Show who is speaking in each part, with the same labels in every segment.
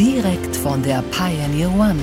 Speaker 1: Direkt von der Pioneer One.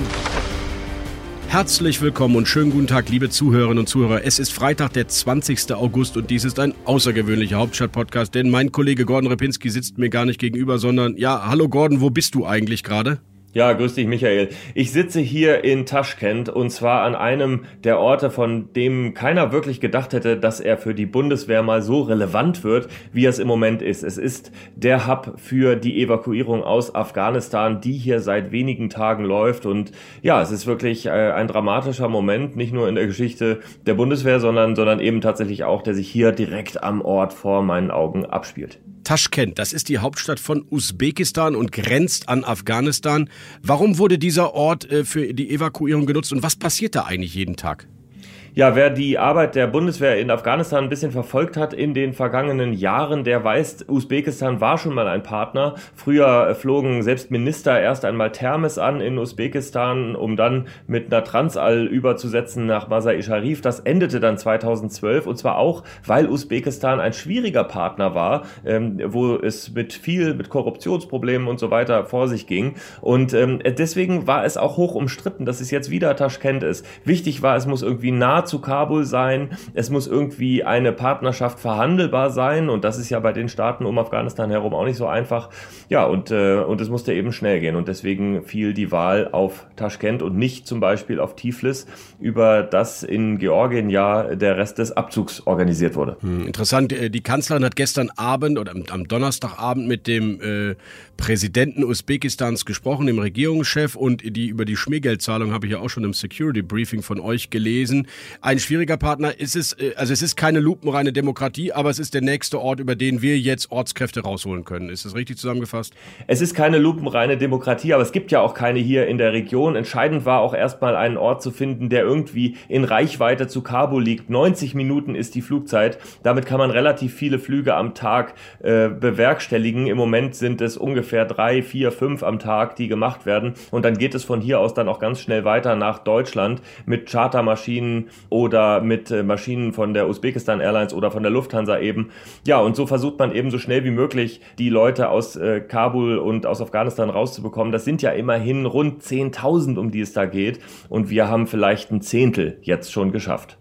Speaker 2: Herzlich willkommen und schönen guten Tag, liebe Zuhörerinnen und Zuhörer. Es ist Freitag, der 20. August und dies ist ein außergewöhnlicher Hauptstadt-Podcast, denn mein Kollege Gordon Repinski sitzt mir gar nicht gegenüber, sondern ja, hallo Gordon, wo bist du eigentlich gerade?
Speaker 3: Ja, grüß dich, Michael. Ich sitze hier in Taschkent und zwar an einem der Orte, von dem keiner wirklich gedacht hätte, dass er für die Bundeswehr mal so relevant wird, wie es im Moment ist. Es ist der Hub für die Evakuierung aus Afghanistan, die hier seit wenigen Tagen läuft. Und ja, es ist wirklich äh, ein dramatischer Moment, nicht nur in der Geschichte der Bundeswehr, sondern, sondern eben tatsächlich auch, der sich hier direkt am Ort vor meinen Augen abspielt.
Speaker 2: Taschkent, das ist die Hauptstadt von Usbekistan und grenzt an Afghanistan. Warum wurde dieser Ort äh, für die Evakuierung genutzt und was passiert da eigentlich jeden Tag?
Speaker 3: Ja, wer die Arbeit der Bundeswehr in Afghanistan ein bisschen verfolgt hat in den vergangenen Jahren, der weiß, Usbekistan war schon mal ein Partner. Früher flogen selbst Minister erst einmal Thermes an in Usbekistan, um dann mit einer Transall überzusetzen nach Masai Sharif. Das endete dann 2012 und zwar auch, weil Usbekistan ein schwieriger Partner war, ähm, wo es mit viel, mit Korruptionsproblemen und so weiter vor sich ging. Und ähm, deswegen war es auch hoch umstritten, dass es jetzt wieder Taschkent ist. Wichtig war, es muss irgendwie nah zu Kabul sein. Es muss irgendwie eine Partnerschaft verhandelbar sein und das ist ja bei den Staaten um Afghanistan herum auch nicht so einfach. Ja, und, äh, und es musste eben schnell gehen und deswegen fiel die Wahl auf Taschkent und nicht zum Beispiel auf Tiflis, über das in Georgien ja der Rest des Abzugs organisiert wurde.
Speaker 2: Hm, interessant, äh, die Kanzlerin hat gestern Abend oder am Donnerstagabend mit dem äh, Präsidenten Usbekistans gesprochen, dem Regierungschef und die über die Schmiergeldzahlung habe ich ja auch schon im Security Briefing von euch gelesen ein schwieriger Partner. Ist es, äh, also es ist keine lupenreine Demokratie, aber es ist der nächste Ort, über den wir jetzt Ortskräfte rausholen können. Ist das richtig zusammengefasst?
Speaker 3: Es ist keine lupenreine Demokratie, aber es gibt ja auch keine hier in der Region. Entscheidend war auch erstmal einen Ort zu finden, der irgendwie in Reichweite zu Kabul liegt. 90 Minuten ist die Flugzeit. Damit kann man relativ viele Flüge am Tag äh, bewerkstelligen. Im Moment sind es ungefähr drei, vier, fünf am Tag, die gemacht werden. Und dann geht es von hier aus dann auch ganz schnell weiter nach Deutschland mit Chartermaschinen oder mit äh, Maschinen von der Usbekistan Airlines oder von der Lufthansa eben. Ja, und so versucht man eben so schnell wie möglich die Leute aus äh, Kabul und aus Afghanistan rauszubekommen. Das sind ja immerhin rund 10.000, um die es da geht. Und wir haben vielleicht ein Zehntel jetzt schon geschafft.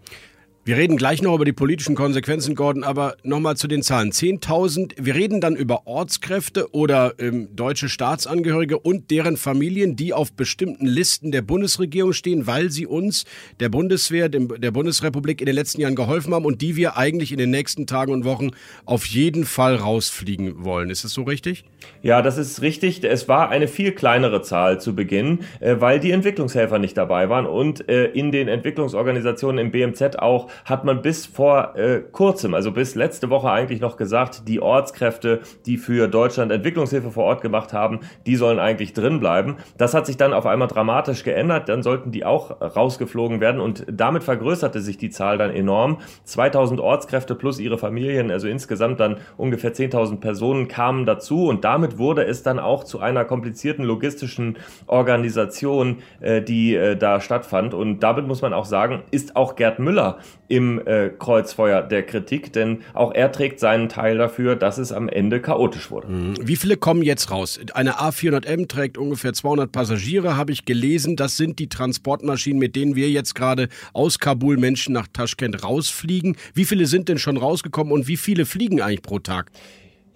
Speaker 2: Wir reden gleich noch über die politischen Konsequenzen, Gordon, aber nochmal zu den Zahlen. 10.000, wir reden dann über Ortskräfte oder ähm, deutsche Staatsangehörige und deren Familien, die auf bestimmten Listen der Bundesregierung stehen, weil sie uns, der Bundeswehr, dem, der Bundesrepublik in den letzten Jahren geholfen haben und die wir eigentlich in den nächsten Tagen und Wochen auf jeden Fall rausfliegen wollen. Ist das so richtig?
Speaker 3: Ja, das ist richtig. Es war eine viel kleinere Zahl zu Beginn, äh, weil die Entwicklungshelfer nicht dabei waren und äh, in den Entwicklungsorganisationen im BMZ auch hat man bis vor äh, kurzem, also bis letzte Woche eigentlich noch gesagt, die Ortskräfte, die für Deutschland Entwicklungshilfe vor Ort gemacht haben, die sollen eigentlich drin bleiben. Das hat sich dann auf einmal dramatisch geändert, dann sollten die auch rausgeflogen werden und damit vergrößerte sich die Zahl dann enorm. 2000 Ortskräfte plus ihre Familien, also insgesamt dann ungefähr 10.000 Personen kamen dazu und damit wurde es dann auch zu einer komplizierten logistischen Organisation, äh, die äh, da stattfand und damit muss man auch sagen, ist auch Gerd Müller im äh, Kreuzfeuer der Kritik, denn auch er trägt seinen Teil dafür, dass es am Ende chaotisch wurde.
Speaker 2: Mhm. Wie viele kommen jetzt raus? Eine A400M trägt ungefähr 200 Passagiere, habe ich gelesen. Das sind die Transportmaschinen, mit denen wir jetzt gerade aus Kabul Menschen nach Taschkent rausfliegen. Wie viele sind denn schon rausgekommen und wie viele fliegen eigentlich pro Tag?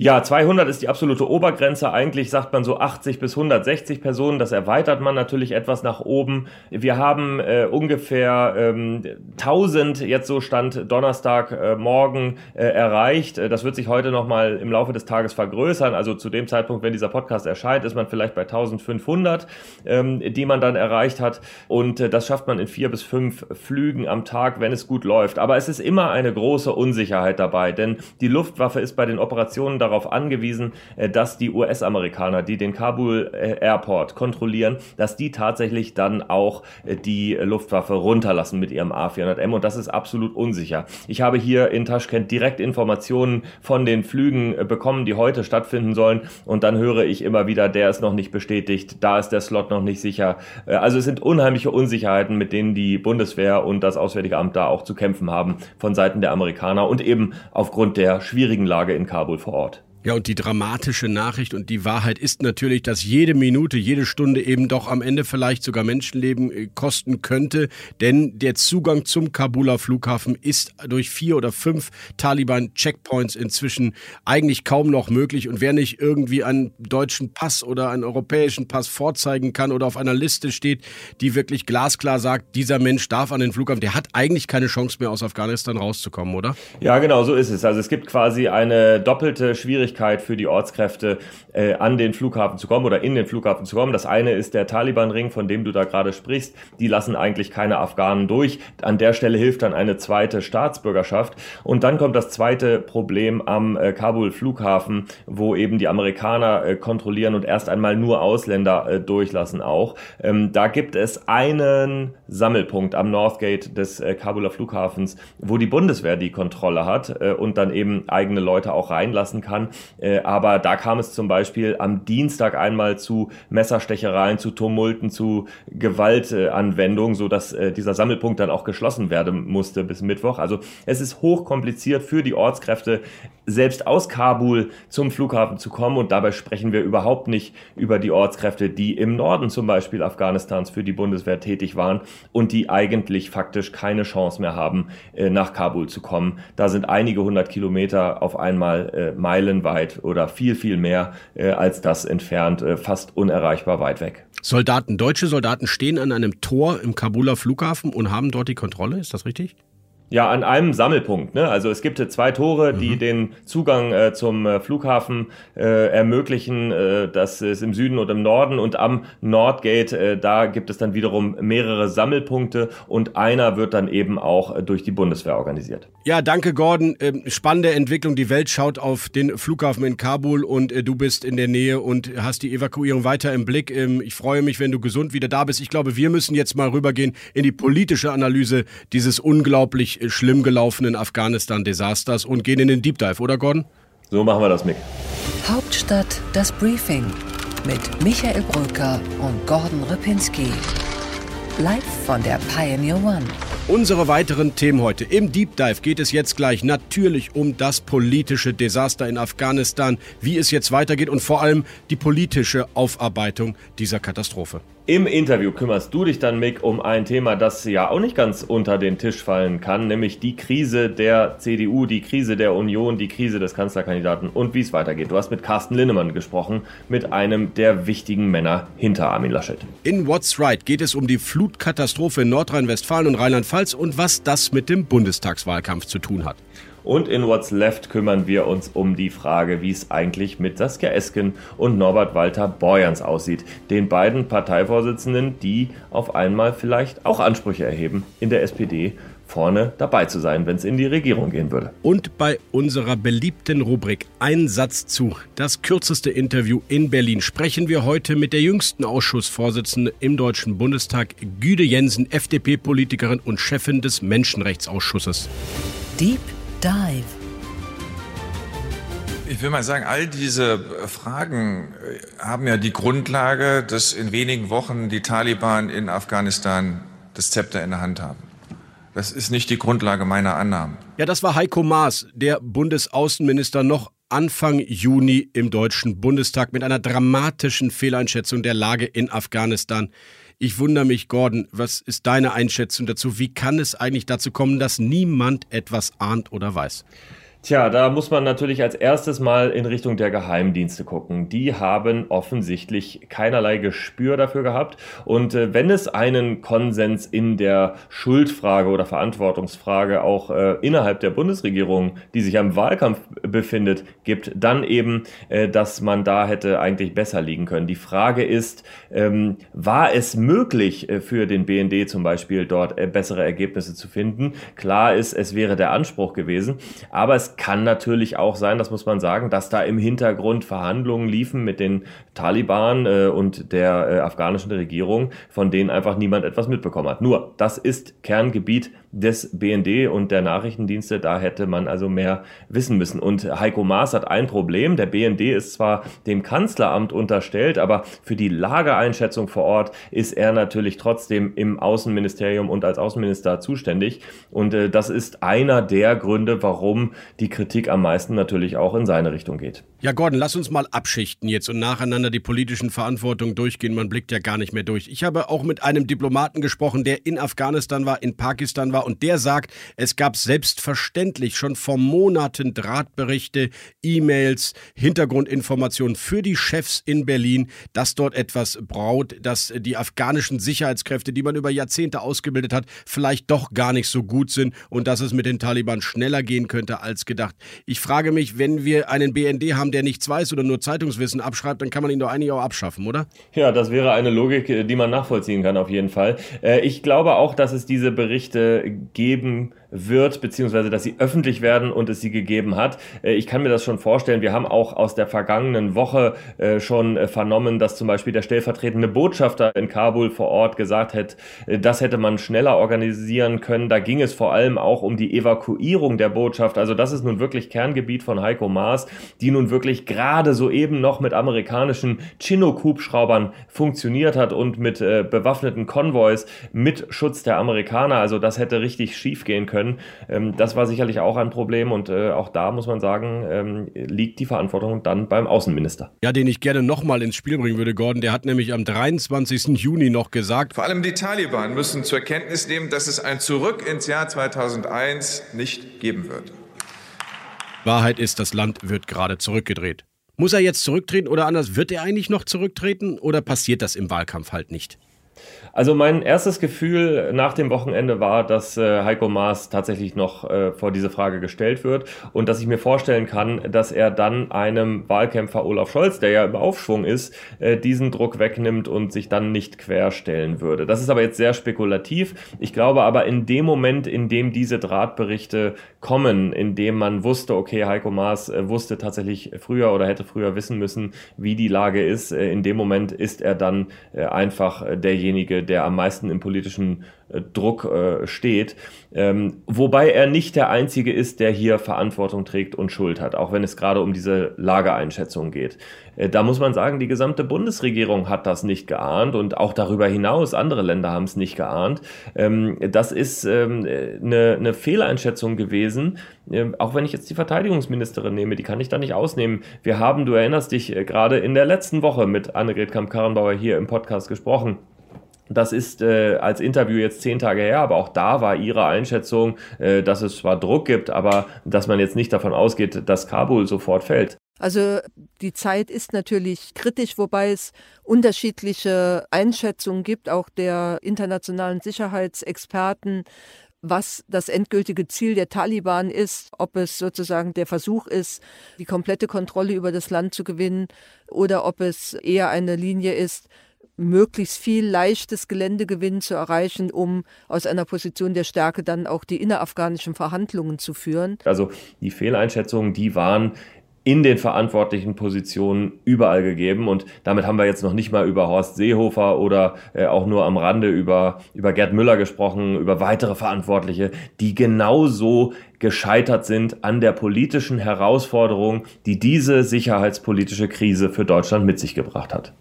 Speaker 3: Ja, 200 ist die absolute Obergrenze. Eigentlich sagt man so 80 bis 160 Personen. Das erweitert man natürlich etwas nach oben. Wir haben äh, ungefähr ähm, 1000 jetzt so Stand Donnerstag äh, morgen äh, erreicht. Äh, das wird sich heute nochmal im Laufe des Tages vergrößern. Also zu dem Zeitpunkt, wenn dieser Podcast erscheint, ist man vielleicht bei 1500, ähm, die man dann erreicht hat. Und äh, das schafft man in vier bis fünf Flügen am Tag, wenn es gut läuft. Aber es ist immer eine große Unsicherheit dabei, denn die Luftwaffe ist bei den Operationen darauf angewiesen, äh, dass die US-Amerikaner, die den Kabul äh, Airport kontrollieren, dass die tatsächlich dann auch äh, die Luftwaffe runterlassen mit ihrem A400M und das ist absolut unsicher. Ich habe hier in Taschkent direkt Informationen von den Flügen bekommen, die heute stattfinden sollen und dann höre ich immer wieder, der ist noch nicht bestätigt, da ist der Slot noch nicht sicher. Also es sind unheimliche Unsicherheiten, mit denen die Bundeswehr und das Auswärtige Amt da auch zu kämpfen haben von Seiten der Amerikaner und eben aufgrund der schwierigen Lage in Kabul vor Ort.
Speaker 2: Ja, und die dramatische Nachricht und die Wahrheit ist natürlich, dass jede Minute, jede Stunde eben doch am Ende vielleicht sogar Menschenleben äh, kosten könnte, denn der Zugang zum Kabuler Flughafen ist durch vier oder fünf Taliban-Checkpoints inzwischen eigentlich kaum noch möglich und wer nicht irgendwie einen deutschen Pass oder einen europäischen Pass vorzeigen kann oder auf einer Liste steht, die wirklich glasklar sagt, dieser Mensch darf an den Flughafen, der hat eigentlich keine Chance mehr aus Afghanistan rauszukommen, oder?
Speaker 3: Ja, genau, so ist es. Also es gibt quasi eine doppelte Schwierigkeit Schwierigkeit für die Ortskräfte, äh, an den Flughafen zu kommen oder in den Flughafen zu kommen. Das eine ist der Taliban-Ring, von dem du da gerade sprichst. Die lassen eigentlich keine Afghanen durch. An der Stelle hilft dann eine zweite Staatsbürgerschaft. Und dann kommt das zweite Problem am äh, Kabul-Flughafen, wo eben die Amerikaner äh, kontrollieren und erst einmal nur Ausländer äh, durchlassen auch. Ähm, da gibt es einen Sammelpunkt am Northgate des äh, Kabuler Flughafens, wo die Bundeswehr die Kontrolle hat äh, und dann eben eigene Leute auch reinlassen kann. Äh, aber da kam es zum Beispiel am Dienstag einmal zu Messerstechereien, zu Tumulten, zu Gewaltanwendungen, so dass äh, dieser Sammelpunkt dann auch geschlossen werden musste bis Mittwoch. Also es ist hochkompliziert für die Ortskräfte, selbst aus Kabul zum Flughafen zu kommen. Und dabei sprechen wir überhaupt nicht über die Ortskräfte, die im Norden zum Beispiel Afghanistans für die Bundeswehr tätig waren und die eigentlich faktisch keine Chance mehr haben, äh, nach Kabul zu kommen. Da sind einige hundert Kilometer auf einmal Meilen weit oder viel, viel mehr äh, als das entfernt, äh, fast unerreichbar weit weg.
Speaker 2: Soldaten, deutsche Soldaten stehen an einem Tor im Kabuler Flughafen und haben dort die Kontrolle, ist das richtig?
Speaker 3: Ja, an einem Sammelpunkt. Ne? Also es gibt zwei Tore, die mhm. den Zugang äh, zum äh, Flughafen äh, ermöglichen. Äh, das ist im Süden und im Norden. Und am Nordgate, äh, da gibt es dann wiederum mehrere Sammelpunkte und einer wird dann eben auch äh, durch die Bundeswehr organisiert.
Speaker 2: Ja, danke Gordon. Ähm, spannende Entwicklung. Die Welt schaut auf den Flughafen in Kabul und äh, du bist in der Nähe und hast die Evakuierung weiter im Blick. Ähm, ich freue mich, wenn du gesund wieder da bist. Ich glaube, wir müssen jetzt mal rübergehen in die politische Analyse dieses unglaublich schlimm gelaufenen Afghanistan-Desasters und gehen in den Deep Dive, oder Gordon?
Speaker 3: So machen wir das, Mick.
Speaker 1: Hauptstadt das Briefing mit Michael Brücker und Gordon Ripinski. Live von der Pioneer One.
Speaker 2: Unsere weiteren Themen heute. Im Deep Dive geht es jetzt gleich natürlich um das politische Desaster in Afghanistan, wie es jetzt weitergeht und vor allem die politische Aufarbeitung dieser Katastrophe.
Speaker 3: Im Interview kümmerst du dich dann, Mick, um ein Thema, das ja auch nicht ganz unter den Tisch fallen kann, nämlich die Krise der CDU, die Krise der Union, die Krise des Kanzlerkandidaten und wie es weitergeht. Du hast mit Carsten Linnemann gesprochen, mit einem der wichtigen Männer hinter Armin Laschet.
Speaker 2: In What's Right geht es um die Flutkatastrophe in Nordrhein-Westfalen und Rheinland-Pfalz und was das mit dem Bundestagswahlkampf zu tun hat.
Speaker 3: Und in What's Left kümmern wir uns um die Frage, wie es eigentlich mit Saskia Esken und Norbert Walter Borjans aussieht. Den beiden Parteivorsitzenden, die auf einmal vielleicht auch Ansprüche erheben, in der SPD vorne dabei zu sein, wenn es in die Regierung gehen würde.
Speaker 2: Und bei unserer beliebten Rubrik Ein Satz zu, das kürzeste Interview in Berlin, sprechen wir heute mit der jüngsten Ausschussvorsitzenden im Deutschen Bundestag, Güde Jensen, FDP-Politikerin und Chefin des Menschenrechtsausschusses.
Speaker 1: Deep Dive.
Speaker 4: Ich will mal sagen, all diese Fragen äh, haben ja die Grundlage, dass in wenigen Wochen die Taliban in Afghanistan das Zepter in der Hand haben. Das ist nicht die Grundlage meiner Annahmen.
Speaker 2: Ja, das war Heiko Maas, der Bundesaußenminister, noch Anfang Juni im Deutschen Bundestag mit einer dramatischen Fehleinschätzung der Lage in Afghanistan. Ich wundere mich, Gordon, was ist deine Einschätzung dazu? Wie kann es eigentlich dazu kommen, dass niemand etwas ahnt oder weiß?
Speaker 3: Tja, da muss man natürlich als erstes mal in Richtung der Geheimdienste gucken. Die haben offensichtlich keinerlei Gespür dafür gehabt. Und äh, wenn es einen Konsens in der Schuldfrage oder Verantwortungsfrage auch äh, innerhalb der Bundesregierung, die sich am Wahlkampf befindet, gibt, dann eben, äh, dass man da hätte eigentlich besser liegen können. Die Frage ist, ähm, war es möglich äh, für den BND zum Beispiel dort äh, bessere Ergebnisse zu finden? Klar ist, es wäre der Anspruch gewesen, aber es kann natürlich auch sein, das muss man sagen, dass da im Hintergrund Verhandlungen liefen mit den Taliban äh, und der äh, afghanischen Regierung, von denen einfach niemand etwas mitbekommen hat. Nur, das ist Kerngebiet des BND und der Nachrichtendienste, da hätte man also mehr wissen müssen. Und Heiko Maas hat ein Problem. Der BND ist zwar dem Kanzleramt unterstellt, aber für die Lageeinschätzung vor Ort ist er natürlich trotzdem im Außenministerium und als Außenminister zuständig. Und äh, das ist einer der Gründe, warum die Kritik am meisten natürlich auch in seine Richtung geht.
Speaker 2: Ja, Gordon, lass uns mal abschichten jetzt und nacheinander die politischen Verantwortung durchgehen. Man blickt ja gar nicht mehr durch. Ich habe auch mit einem Diplomaten gesprochen, der in Afghanistan war, in Pakistan war und der sagt, es gab selbstverständlich schon vor Monaten Drahtberichte, E-Mails, Hintergrundinformationen für die Chefs in Berlin, dass dort etwas braut, dass die afghanischen Sicherheitskräfte, die man über Jahrzehnte ausgebildet hat, vielleicht doch gar nicht so gut sind und dass es mit den Taliban schneller gehen könnte als gedacht. Ich frage mich, wenn wir einen BND haben, der nichts weiß oder nur Zeitungswissen abschreibt, dann kann man ihn doch eigentlich auch abschaffen, oder?
Speaker 3: Ja, das wäre eine Logik, äh, die man nachvollziehen kann, auf jeden Fall. Äh, ich glaube auch, dass es diese Berichte geben wird, beziehungsweise dass sie öffentlich werden und es sie gegeben hat. Äh, ich kann mir das schon vorstellen. Wir haben auch aus der vergangenen Woche schon vernommen, dass zum Beispiel der stellvertretende Botschafter in Kabul vor Ort gesagt hat, das hätte man schneller organisieren können. Da ging es vor allem auch um die Evakuierung der Botschaft. Also das ist nun wirklich Kerngebiet von Heiko Maas, die nun wirklich gerade soeben noch mit amerikanischen Chinook-Hubschraubern funktioniert hat und mit äh, bewaffneten Konvois mit Schutz der Amerikaner. Also das hätte richtig schief gehen können. Ähm, das war sicherlich auch ein Problem und äh, auch da muss man sagen, ähm, liegt die Verantwortung dann beim Außenminister.
Speaker 2: Ja, den ich gerne nochmal ins Spiel bringen würde, Gordon. Der hat nämlich am 23. Juni noch gesagt.
Speaker 4: Vor allem die Taliban müssen zur Kenntnis nehmen, dass es ein Zurück ins Jahr 2001 nicht geben wird.
Speaker 2: Wahrheit ist, das Land wird gerade zurückgedreht. Muss er jetzt zurücktreten oder anders, wird er eigentlich noch zurücktreten oder passiert das im Wahlkampf halt nicht?
Speaker 3: Also mein erstes Gefühl nach dem Wochenende war, dass äh, Heiko Maas tatsächlich noch äh, vor diese Frage gestellt wird und dass ich mir vorstellen kann, dass er dann einem Wahlkämpfer Olaf Scholz, der ja im Aufschwung ist, äh, diesen Druck wegnimmt und sich dann nicht querstellen würde. Das ist aber jetzt sehr spekulativ. Ich glaube aber in dem Moment, in dem diese Drahtberichte kommen, in dem man wusste, okay, Heiko Maas äh, wusste tatsächlich früher oder hätte früher wissen müssen, wie die Lage ist, äh, in dem Moment ist er dann äh, einfach derjenige, der am meisten im politischen äh, Druck äh, steht. Ähm, wobei er nicht der Einzige ist, der hier Verantwortung trägt und Schuld hat, auch wenn es gerade um diese Lageeinschätzung geht. Äh, da muss man sagen, die gesamte Bundesregierung hat das nicht geahnt und auch darüber hinaus, andere Länder haben es nicht geahnt. Ähm, das ist ähm, eine, Fehleinschätzung gewesen, auch wenn ich jetzt die Verteidigungsministerin nehme, die kann ich da nicht ausnehmen. Wir haben, du erinnerst dich, gerade in der letzten Woche mit Annegret Kamp-Karrenbauer hier im Podcast gesprochen. Das ist äh, als Interview jetzt zehn Tage her, aber auch da war ihre Einschätzung, äh, dass es zwar Druck gibt, aber dass man jetzt nicht davon ausgeht, dass Kabul sofort fällt.
Speaker 5: Also die Zeit ist natürlich kritisch, wobei es unterschiedliche Einschätzungen gibt, auch der internationalen Sicherheitsexperten, was das endgültige Ziel der Taliban ist, ob es sozusagen der Versuch ist, die komplette Kontrolle über das Land zu gewinnen oder ob es eher eine Linie ist, möglichst viel leichtes Geländegewinn zu erreichen, um aus einer Position der Stärke dann auch die innerafghanischen Verhandlungen zu führen.
Speaker 3: Also die Fehleinschätzungen, die waren in den verantwortlichen Positionen überall gegeben. Und damit haben wir jetzt noch nicht mal über Horst Seehofer oder äh, auch nur am Rande über, über Gerd Müller gesprochen, über weitere Verantwortliche, die genauso gescheitert sind an der politischen Herausforderung, die diese sicherheitspolitische Krise für Deutschland mit sich gebracht hat.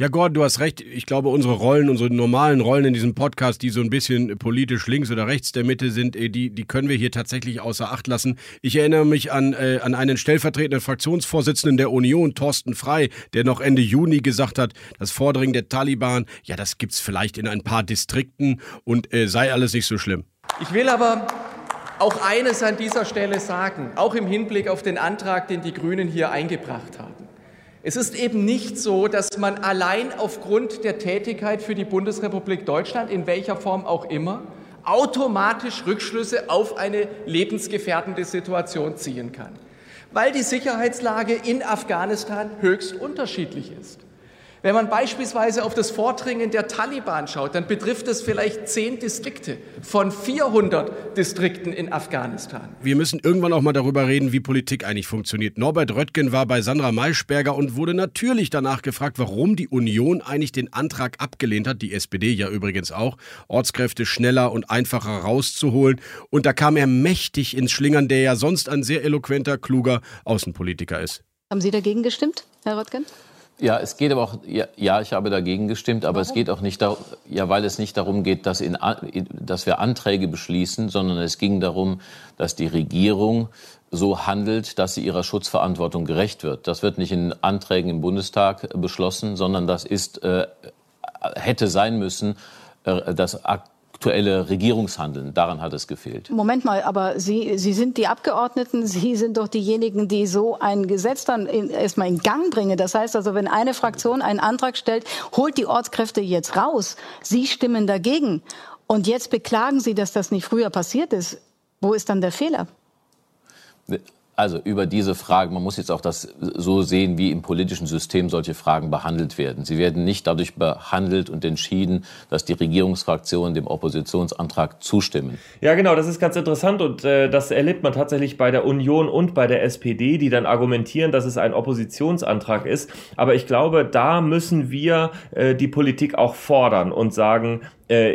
Speaker 2: Ja, Gordon, du hast recht. Ich glaube, unsere Rollen, unsere normalen Rollen in diesem Podcast, die so ein bisschen politisch links oder rechts der Mitte sind, äh, die, die können wir hier tatsächlich außer Acht lassen. Ich erinnere mich an, äh, an einen stellvertretenden Fraktionsvorsitzenden der Union, Thorsten Frei, der noch Ende Juni gesagt hat, das Vordringen der Taliban, ja, das gibt's vielleicht in ein paar Distrikten und äh, sei alles nicht so schlimm.
Speaker 6: Ich will aber auch eines an dieser Stelle sagen, auch im Hinblick auf den Antrag, den die Grünen hier eingebracht haben. Es ist eben nicht so, dass man allein aufgrund der Tätigkeit für die Bundesrepublik Deutschland, in welcher Form auch immer, automatisch Rückschlüsse auf eine lebensgefährdende Situation ziehen kann, weil die Sicherheitslage in Afghanistan höchst unterschiedlich ist. Wenn man beispielsweise auf das Vordringen der Taliban schaut, dann betrifft es vielleicht zehn Distrikte von 400 Distrikten in Afghanistan.
Speaker 2: Wir müssen irgendwann auch mal darüber reden, wie Politik eigentlich funktioniert. Norbert Röttgen war bei Sandra Maischberger und wurde natürlich danach gefragt, warum die Union eigentlich den Antrag abgelehnt hat, die SPD ja übrigens auch, Ortskräfte schneller und einfacher rauszuholen. Und da kam er mächtig ins Schlingern, der ja sonst ein sehr eloquenter, kluger Außenpolitiker ist.
Speaker 7: Haben Sie dagegen gestimmt, Herr Röttgen?
Speaker 8: Ja, es geht aber auch, ja, ja ich habe dagegen gestimmt, aber Warum? es geht auch nicht darum, ja, weil es nicht darum geht, dass, in, dass wir Anträge beschließen, sondern es ging darum, dass die Regierung so handelt, dass sie ihrer Schutzverantwortung gerecht wird. Das wird nicht in Anträgen im Bundestag beschlossen, sondern das ist, äh, hätte sein müssen, äh, das aktuelle Regierungshandeln. Daran hat es gefehlt.
Speaker 7: Moment mal, aber Sie, Sie sind die Abgeordneten, Sie sind doch diejenigen, die so ein Gesetz dann in, erstmal in Gang bringen. Das heißt also, wenn eine Fraktion einen Antrag stellt, holt die Ortskräfte jetzt raus. Sie stimmen dagegen. Und jetzt beklagen Sie, dass das nicht früher passiert ist. Wo ist dann der Fehler?
Speaker 8: Also über diese Fragen, man muss jetzt auch das so sehen, wie im politischen System solche Fragen behandelt werden. Sie werden nicht dadurch behandelt und entschieden, dass die Regierungsfraktionen dem Oppositionsantrag zustimmen.
Speaker 3: Ja, genau, das ist ganz interessant und äh, das erlebt man tatsächlich bei der Union und bei der SPD, die dann argumentieren, dass es ein Oppositionsantrag ist. Aber ich glaube, da müssen wir äh, die Politik auch fordern und sagen,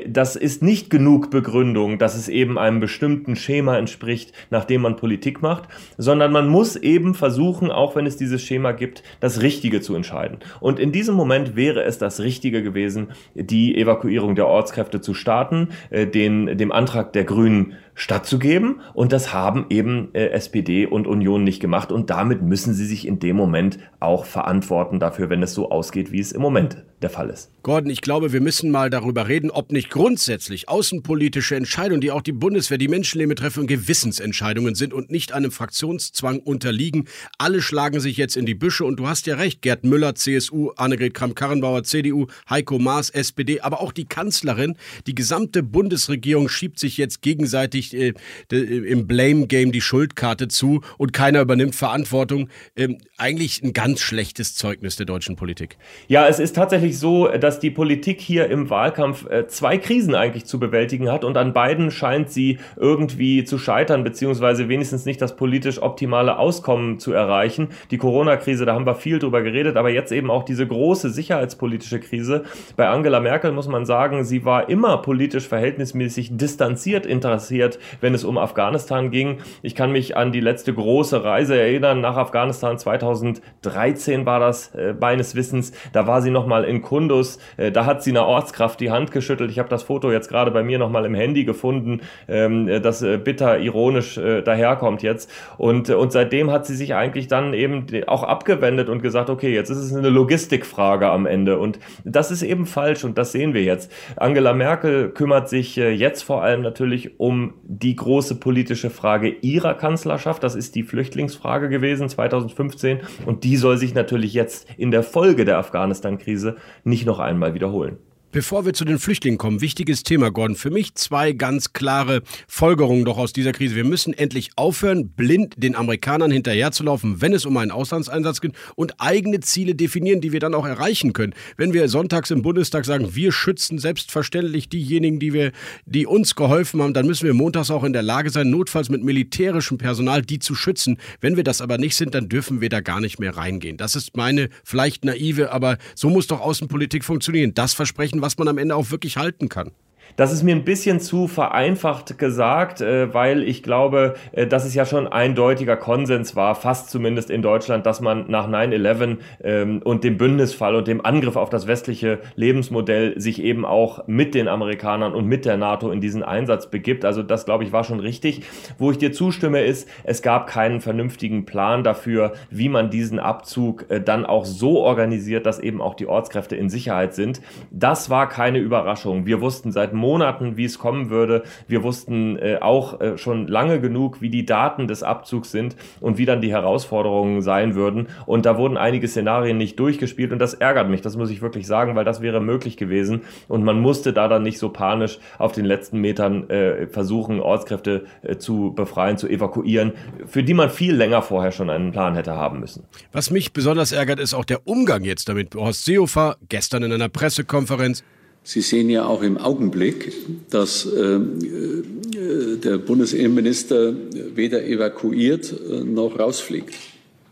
Speaker 3: das ist nicht genug Begründung, dass es eben einem bestimmten Schema entspricht, nach dem man Politik macht, sondern man muss eben versuchen, auch wenn es dieses Schema gibt, das Richtige zu entscheiden. Und in diesem Moment wäre es das Richtige gewesen, die Evakuierung der Ortskräfte zu starten, äh, den, dem Antrag der Grünen stattzugeben. Und das haben eben äh, SPD und Union nicht gemacht. Und damit müssen sie sich in dem Moment auch verantworten dafür, wenn es so ausgeht, wie es im Moment der Fall ist.
Speaker 2: Gordon, ich glaube, wir müssen mal darüber reden, ob nicht grundsätzlich außenpolitische Entscheidungen, die auch die Bundeswehr, die Menschenleben betreffen, Gewissensentscheidungen sind und nicht einem Fraktionszwang unterliegen. Alle schlagen sich jetzt in die Büsche und du hast ja recht, Gerd Müller, CSU, Annegret Kramp-Karrenbauer, CDU, Heiko Maas, SPD, aber auch die Kanzlerin, die gesamte Bundesregierung schiebt sich jetzt gegenseitig nicht äh, im Blame Game die Schuldkarte zu und keiner übernimmt Verantwortung. Ähm, eigentlich ein ganz schlechtes Zeugnis der deutschen Politik.
Speaker 3: Ja, es ist tatsächlich so, dass die Politik hier im Wahlkampf äh, zwei Krisen eigentlich zu bewältigen hat und an beiden scheint sie irgendwie zu scheitern, beziehungsweise wenigstens nicht das politisch optimale Auskommen zu erreichen. Die Corona-Krise, da haben wir viel drüber geredet, aber jetzt eben auch diese große sicherheitspolitische Krise. Bei Angela Merkel muss man sagen, sie war immer politisch verhältnismäßig distanziert interessiert wenn es um Afghanistan ging. Ich kann mich an die letzte große Reise erinnern nach Afghanistan. 2013 war das äh, meines Wissens. Da war sie nochmal in Kundus. Äh, da hat sie einer Ortskraft die Hand geschüttelt. Ich habe das Foto jetzt gerade bei mir nochmal im Handy gefunden, ähm, äh, das äh, bitter ironisch äh, daherkommt jetzt. Und, äh, und seitdem hat sie sich eigentlich dann eben auch abgewendet und gesagt, okay, jetzt ist es eine Logistikfrage am Ende. Und das ist eben falsch und das sehen wir jetzt. Angela Merkel kümmert sich äh, jetzt vor allem natürlich um die große politische Frage ihrer Kanzlerschaft. Das ist die Flüchtlingsfrage gewesen 2015 und die soll sich natürlich jetzt in der Folge der Afghanistan-Krise nicht noch einmal wiederholen.
Speaker 2: Bevor wir zu den Flüchtlingen kommen, wichtiges Thema, Gordon. Für mich zwei ganz klare Folgerungen doch aus dieser Krise. Wir müssen endlich aufhören, blind den Amerikanern hinterherzulaufen, wenn es um einen Auslandseinsatz geht und eigene Ziele definieren, die wir dann auch erreichen können. Wenn wir sonntags im Bundestag sagen, wir schützen selbstverständlich diejenigen, die wir, die uns geholfen haben, dann müssen wir montags auch in der Lage sein, notfalls mit militärischem Personal die zu schützen. Wenn wir das aber nicht sind, dann dürfen wir da gar nicht mehr reingehen. Das ist meine vielleicht naive, aber so muss doch Außenpolitik funktionieren. Das Versprechen, was man am Ende auch wirklich halten kann.
Speaker 3: Das ist mir ein bisschen zu vereinfacht gesagt, äh, weil ich glaube, äh, dass es ja schon eindeutiger Konsens war, fast zumindest in Deutschland, dass man nach 9-11 ähm, und dem Bündnisfall und dem Angriff auf das westliche Lebensmodell sich eben auch mit den Amerikanern und mit der NATO in diesen Einsatz begibt. Also das, glaube ich, war schon richtig. Wo ich dir zustimme, ist, es gab keinen vernünftigen Plan dafür, wie man diesen Abzug äh, dann auch so organisiert, dass eben auch die Ortskräfte in Sicherheit sind. Das war keine Überraschung. Wir wussten seit Monaten, wie es kommen würde. Wir wussten äh, auch äh, schon lange genug, wie die Daten des Abzugs sind und wie dann die Herausforderungen sein würden. Und da wurden einige Szenarien nicht durchgespielt und das ärgert mich, das muss ich wirklich sagen, weil das wäre möglich gewesen und man musste da dann nicht so panisch auf den letzten Metern äh, versuchen, Ortskräfte äh, zu befreien, zu evakuieren, für die man viel länger vorher schon einen Plan hätte haben müssen.
Speaker 2: Was mich besonders ärgert, ist auch der Umgang jetzt damit. Horst Seehofer gestern in einer Pressekonferenz.
Speaker 9: Sie sehen ja auch im Augenblick, dass äh, äh der Bundesinnenminister weder evakuiert äh, noch rausfliegt.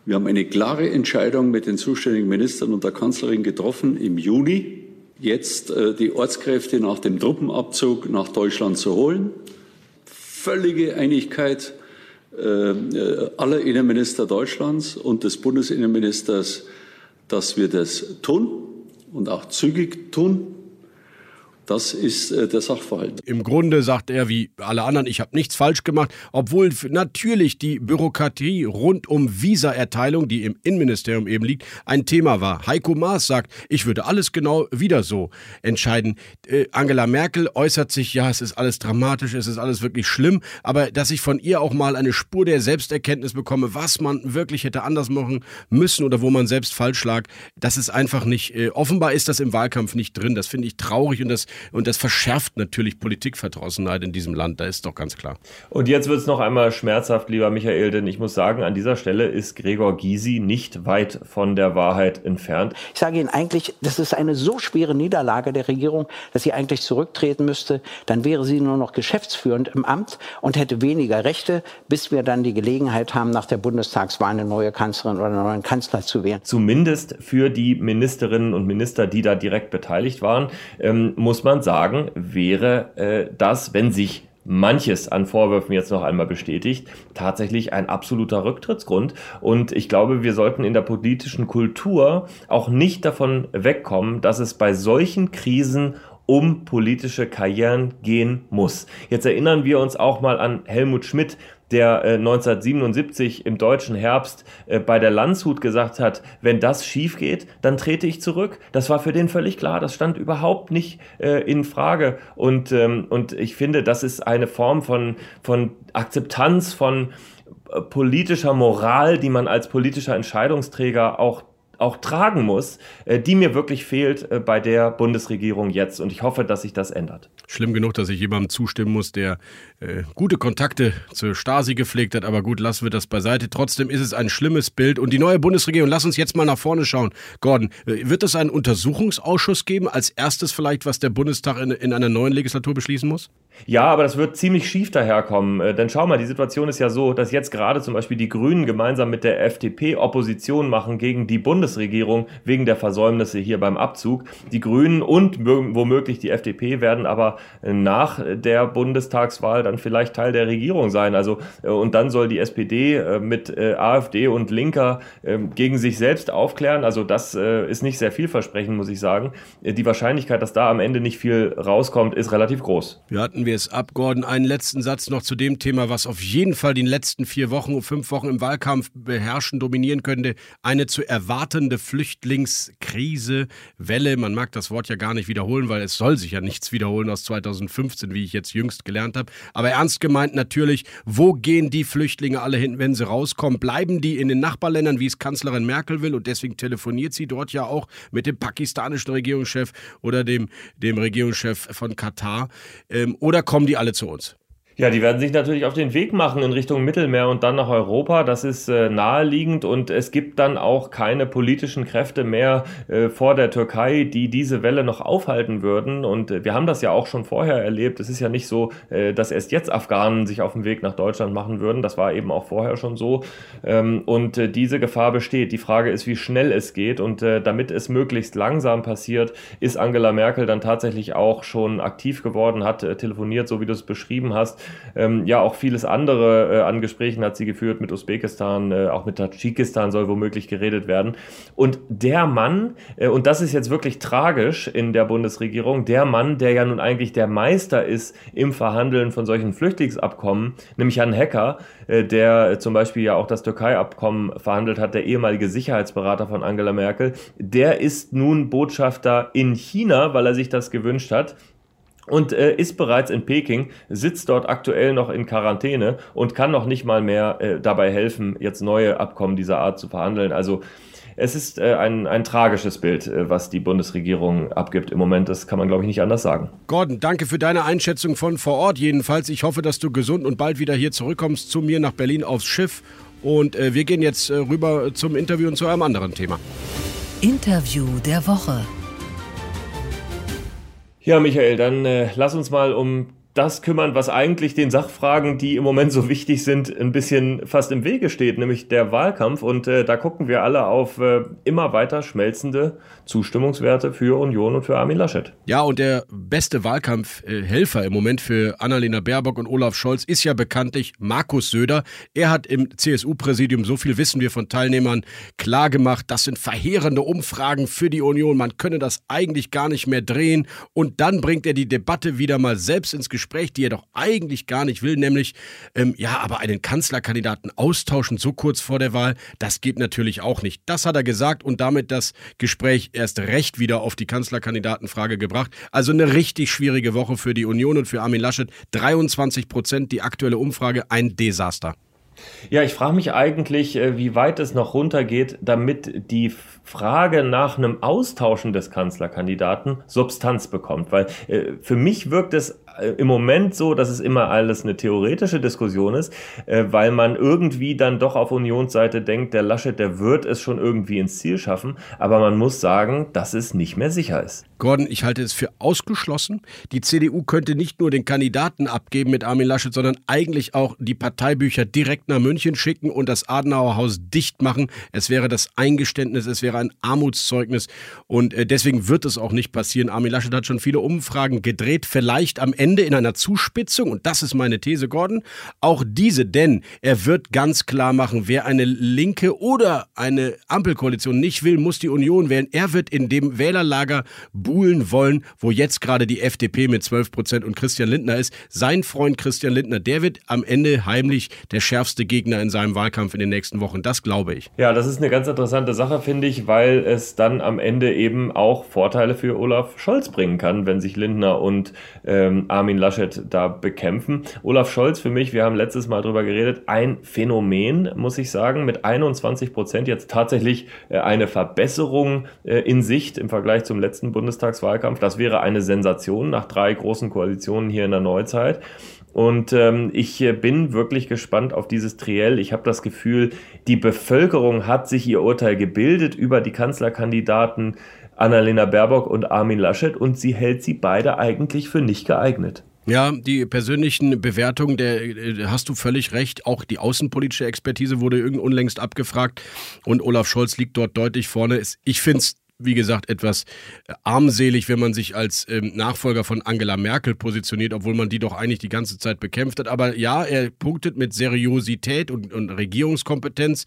Speaker 9: Wir haben eine klare Entscheidung mit den zuständigen Ministern und der Kanzlerin getroffen im Juni, jetzt äh, die Ortskräfte nach dem Truppenabzug nach Deutschland zu holen. Völlige Einigkeit äh, aller Innenminister Deutschlands und des Bundesinnenministers, dass wir das tun und auch zügig tun. Das ist äh, der Sachverhalt.
Speaker 2: Im Grunde sagt er wie alle anderen, ich habe nichts falsch gemacht, obwohl natürlich die Bürokratie rund um Visaerteilung, die im Innenministerium eben liegt, ein Thema war. Heiko Maas sagt, ich würde alles genau wieder so entscheiden. Äh, Angela Merkel äußert sich, ja, es ist alles dramatisch, es ist alles wirklich schlimm, aber dass ich von ihr auch mal eine Spur der Selbsterkenntnis bekomme, was man wirklich hätte anders machen müssen oder wo man selbst falsch lag, das ist einfach nicht, äh, offenbar ist das im Wahlkampf nicht drin. Das finde ich traurig und das und das verschärft natürlich Politikverdrossenheit in diesem Land, da ist doch ganz klar.
Speaker 3: Und jetzt wird es noch einmal schmerzhaft, lieber Michael, denn ich muss sagen, an dieser Stelle ist Gregor Gysi nicht weit von der Wahrheit entfernt.
Speaker 10: Ich sage Ihnen eigentlich, das ist eine so schwere Niederlage der Regierung, dass sie eigentlich zurücktreten müsste. Dann wäre sie nur noch geschäftsführend im Amt und hätte weniger Rechte, bis wir dann die Gelegenheit haben, nach der Bundestagswahl eine neue Kanzlerin oder einen neuen Kanzler zu wählen.
Speaker 3: Zumindest für die Ministerinnen und Minister, die da direkt beteiligt waren, ähm, muss man sagen, wäre äh, das, wenn sich manches an Vorwürfen jetzt noch einmal bestätigt, tatsächlich ein absoluter Rücktrittsgrund. Und ich glaube, wir sollten in der politischen Kultur auch nicht davon wegkommen, dass es bei solchen Krisen um politische Karrieren gehen muss. Jetzt erinnern wir uns auch mal an Helmut Schmidt, der äh, 1977 im deutschen Herbst äh, bei der Landshut gesagt hat, wenn das schief geht, dann trete ich zurück. Das war für den völlig klar. Das stand überhaupt nicht äh, in Frage. Und, ähm, und ich finde, das ist eine Form von, von Akzeptanz, von äh, politischer Moral, die man als politischer Entscheidungsträger auch auch tragen muss, äh, die mir wirklich fehlt äh, bei der Bundesregierung jetzt. Und ich hoffe, dass sich das ändert.
Speaker 2: Schlimm genug, dass ich jemandem zustimmen muss, der äh, gute Kontakte zur Stasi gepflegt hat. Aber gut, lassen wir das beiseite. Trotzdem ist es ein schlimmes Bild. Und die neue Bundesregierung, lass uns jetzt mal nach vorne schauen. Gordon, äh, wird es einen Untersuchungsausschuss geben, als erstes vielleicht, was der Bundestag in, in einer neuen Legislatur beschließen muss?
Speaker 3: Ja, aber das wird ziemlich schief daherkommen. Äh, denn schau mal, die Situation ist ja so, dass jetzt gerade zum Beispiel die Grünen gemeinsam mit der FDP Opposition machen gegen die Bundesregierung wegen der Versäumnisse hier beim Abzug. Die Grünen und womöglich die FDP werden aber nach der Bundestagswahl dann vielleicht Teil der Regierung sein. Also, äh, und dann soll die SPD äh, mit AfD und Linker ähm, gegen sich selbst aufklären. Also, das ist nicht sehr vielversprechend, muss ich sagen. Die Wahrscheinlichkeit, dass da am Ende nicht viel rauskommt, ist relativ groß.
Speaker 2: Wir hatten wir es ab. Einen letzten Satz noch zu dem Thema, was auf jeden Fall die letzten vier Wochen, fünf Wochen im Wahlkampf beherrschen, dominieren könnte. Eine zu erwartende Flüchtlingskrise, Welle. Man mag das Wort ja gar nicht wiederholen, weil es soll sich ja nichts wiederholen aus 2015, wie ich jetzt jüngst gelernt habe. Aber ernst gemeint natürlich, wo gehen die Flüchtlinge alle hin, wenn sie rauskommen? Bleiben die in den Nachbarländern, wie es Kanzlerin Merkel will? Und deswegen telefoniert sie dort ja auch mit dem pakistanischen Regierungschef oder dem, dem Regierungschef von Katar. Ähm, oder kommen die alle zu uns?
Speaker 3: Ja, die werden sich natürlich auf den Weg machen in Richtung Mittelmeer und dann nach Europa. Das ist äh, naheliegend und es gibt dann auch keine politischen Kräfte mehr äh, vor der Türkei, die diese Welle noch aufhalten würden. Und äh, wir haben das ja auch schon vorher erlebt. Es ist ja nicht so, äh, dass erst jetzt Afghanen sich auf den Weg nach Deutschland machen würden. Das war eben auch vorher schon so. Ähm, und äh, diese Gefahr besteht. Die Frage ist, wie schnell es geht. Und äh, damit es möglichst langsam passiert, ist Angela Merkel dann tatsächlich auch schon aktiv geworden, hat telefoniert, so wie du es beschrieben hast ähm, ja, auch vieles andere äh, an Gesprächen hat sie geführt mit Usbekistan, äh, auch mit Tadschikistan soll womöglich geredet werden. Und der Mann, äh, und das ist jetzt wirklich tragisch in der Bundesregierung, der Mann, der ja nun eigentlich der Meister ist im Verhandeln von solchen Flüchtlingsabkommen, nämlich Jan Hecker, äh, der zum Beispiel ja auch das Türkei-Abkommen verhandelt hat, der ehemalige Sicherheitsberater von Angela Merkel, der ist nun Botschafter in China, weil er sich das gewünscht hat. Und äh, ist bereits in Peking, sitzt dort aktuell noch in Quarantäne und kann noch nicht mal mehr äh, dabei helfen, jetzt neue Abkommen dieser Art zu verhandeln. Also es ist äh, ein, ein tragisches Bild, äh, was die Bundesregierung abgibt im Moment. Das kann man, glaube ich, nicht anders sagen.
Speaker 2: Gordon, danke für deine Einschätzung von vor Ort jedenfalls. Ich hoffe, dass du gesund und bald wieder hier zurückkommst zu mir nach Berlin aufs Schiff. Und äh, wir gehen jetzt äh, rüber zum Interview und zu einem anderen Thema.
Speaker 1: Interview der Woche.
Speaker 3: Ja, Michael, dann äh, lass uns mal um das kümmern, was eigentlich den Sachfragen, die im Moment so wichtig sind, ein bisschen fast im Wege steht, nämlich der Wahlkampf. Und äh, da gucken wir alle auf äh, immer weiter schmelzende Zustimmungswerte für Union und für Armin Laschet.
Speaker 2: Ja, und der beste Wahlkampfhelfer im Moment für Annalena Baerbock und Olaf Scholz ist ja bekanntlich Markus Söder. Er hat im CSU-Präsidium, so viel wissen wir von Teilnehmern, klargemacht, das sind verheerende Umfragen für die Union. Man könne das eigentlich gar nicht mehr drehen. Und dann bringt er die Debatte wieder mal selbst ins Gespräch die er doch eigentlich gar nicht will, nämlich, ähm, ja, aber einen Kanzlerkandidaten austauschen so kurz vor der Wahl, das geht natürlich auch nicht. Das hat er gesagt und damit das Gespräch erst recht wieder auf die Kanzlerkandidatenfrage gebracht. Also eine richtig schwierige Woche für die Union und für Armin Laschet. 23 Prozent die aktuelle Umfrage, ein Desaster.
Speaker 3: Ja, ich frage mich eigentlich, äh, wie weit es noch runtergeht, damit die Frage nach einem Austauschen des Kanzlerkandidaten Substanz bekommt. Weil äh, für mich wirkt es im Moment so, dass es immer alles eine theoretische Diskussion ist, äh, weil man irgendwie dann doch auf Unionsseite denkt, der Laschet, der wird es schon irgendwie ins Ziel schaffen, aber man muss sagen, dass es nicht mehr sicher ist.
Speaker 2: Gordon, ich halte es für ausgeschlossen. Die CDU könnte nicht nur den Kandidaten abgeben mit Armin Laschet, sondern eigentlich auch die Parteibücher direkt nach München schicken und das Adenauer Haus dicht machen. Es wäre das Eingeständnis, es wäre ein Armutszeugnis und äh, deswegen wird es auch nicht passieren. Armin Laschet hat schon viele Umfragen gedreht, vielleicht am Ende Ende in einer Zuspitzung, und das ist meine These, Gordon, auch diese, denn er wird ganz klar machen, wer eine linke oder eine Ampelkoalition nicht will, muss die Union wählen. Er wird in dem Wählerlager buhlen wollen, wo jetzt gerade die FDP mit 12 Prozent und Christian Lindner ist. Sein Freund Christian Lindner, der wird am Ende heimlich der schärfste Gegner in seinem Wahlkampf in den nächsten Wochen. Das glaube ich.
Speaker 3: Ja, das ist eine ganz interessante Sache, finde ich, weil es dann am Ende eben auch Vorteile für Olaf Scholz bringen kann, wenn sich Lindner und ähm, Armin Laschet da bekämpfen. Olaf Scholz für mich, wir haben letztes Mal drüber geredet, ein Phänomen, muss ich sagen, mit 21 Prozent jetzt tatsächlich äh, eine Verbesserung äh, in Sicht im Vergleich zum letzten Bundestagswahlkampf. Das wäre eine Sensation nach drei großen Koalitionen hier in der Neuzeit. Und ähm, ich äh, bin wirklich gespannt auf dieses Triell. Ich habe das Gefühl, die Bevölkerung hat sich ihr Urteil gebildet über die Kanzlerkandidaten Annalena Baerbock und Armin Laschet und sie hält sie beide eigentlich für nicht geeignet.
Speaker 2: Ja, die persönlichen Bewertungen, der äh, hast du völlig recht. Auch die außenpolitische Expertise wurde unlängst abgefragt und Olaf Scholz liegt dort deutlich vorne. Ich finde es wie gesagt, etwas äh, armselig, wenn man sich als ähm, Nachfolger von Angela Merkel positioniert, obwohl man die doch eigentlich die ganze Zeit bekämpft hat. Aber ja, er punktet mit Seriosität und, und Regierungskompetenz,